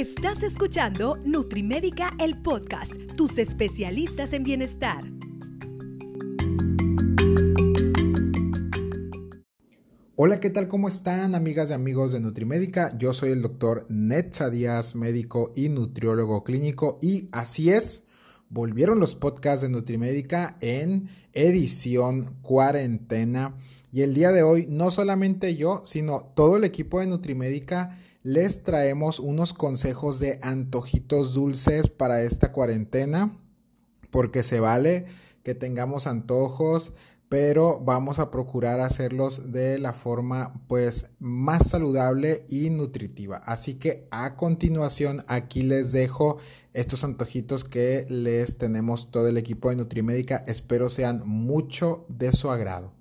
Estás escuchando Nutrimédica, el podcast, tus especialistas en bienestar. Hola, ¿qué tal? ¿Cómo están, amigas y amigos de Nutrimédica? Yo soy el doctor Netza Díaz, médico y nutriólogo clínico, y así es, volvieron los podcasts de Nutrimédica en edición cuarentena. Y el día de hoy, no solamente yo, sino todo el equipo de Nutrimédica les traemos unos consejos de antojitos dulces para esta cuarentena, porque se vale que tengamos antojos, pero vamos a procurar hacerlos de la forma pues más saludable y nutritiva. Así que a continuación aquí les dejo estos antojitos que les tenemos todo el equipo de Nutrimédica. Espero sean mucho de su agrado.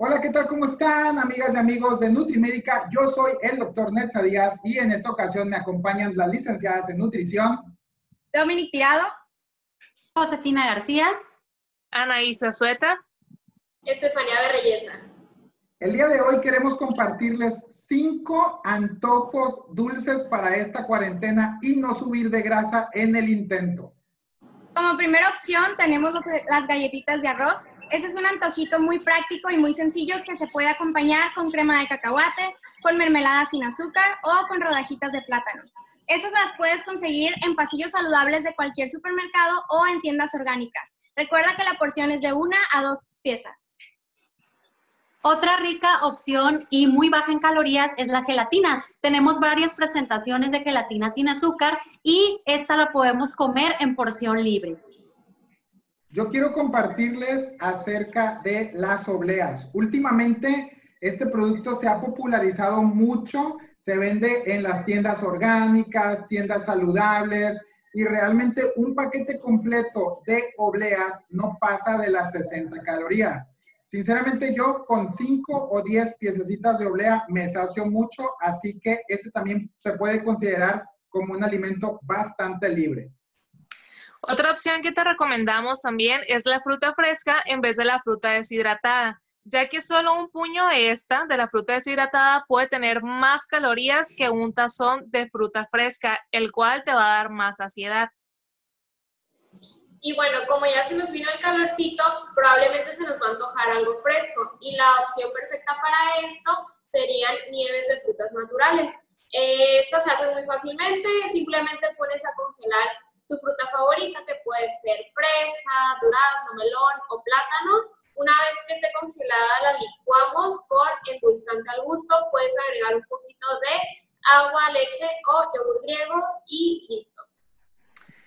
Hola, ¿qué tal? ¿Cómo están, amigas y amigos de Nutrimédica? Yo soy el doctor Netza Díaz y en esta ocasión me acompañan las licenciadas en nutrición. Dominic Tirado. Josefina García. Anaísa Sueta. Estefanía Berreyesa. El día de hoy queremos compartirles cinco antojos dulces para esta cuarentena y no subir de grasa en el intento. Como primera opción tenemos las galletitas de arroz. Este es un antojito muy práctico y muy sencillo que se puede acompañar con crema de cacahuate, con mermelada sin azúcar o con rodajitas de plátano. Estas las puedes conseguir en pasillos saludables de cualquier supermercado o en tiendas orgánicas. Recuerda que la porción es de una a dos piezas. Otra rica opción y muy baja en calorías es la gelatina. Tenemos varias presentaciones de gelatina sin azúcar y esta la podemos comer en porción libre. Yo quiero compartirles acerca de las obleas. Últimamente este producto se ha popularizado mucho, se vende en las tiendas orgánicas, tiendas saludables, y realmente un paquete completo de obleas no pasa de las 60 calorías. Sinceramente yo con 5 o 10 piececitas de oblea me sacio mucho, así que este también se puede considerar como un alimento bastante libre. Otra opción que te recomendamos también es la fruta fresca en vez de la fruta deshidratada ya que solo un puño de esta, de la fruta deshidratada, puede tener más calorías que un tazón de fruta fresca, el cual te va a dar más saciedad. Y bueno, como ya se nos vino el calorcito, probablemente se nos va a antojar algo fresco. Y la opción perfecta para esto serían nieves de frutas naturales. Eh, estas se hacen muy fácilmente, simplemente pones a congelar tu fruta favorita, que puede ser fresa, durazno, melón o plátano, una vez que esté congelada, la licuamos con endulzante al gusto. Puedes agregar un poquito de agua, leche o yogur griego y listo.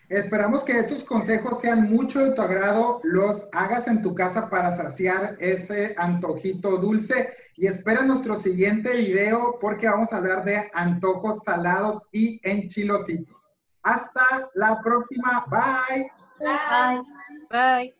Esperamos que estos consejos sean mucho de tu agrado, los hagas en tu casa para saciar ese antojito dulce y espera nuestro siguiente video porque vamos a hablar de antojos salados y enchilositos. Hasta la próxima. Bye. Bye. Bye.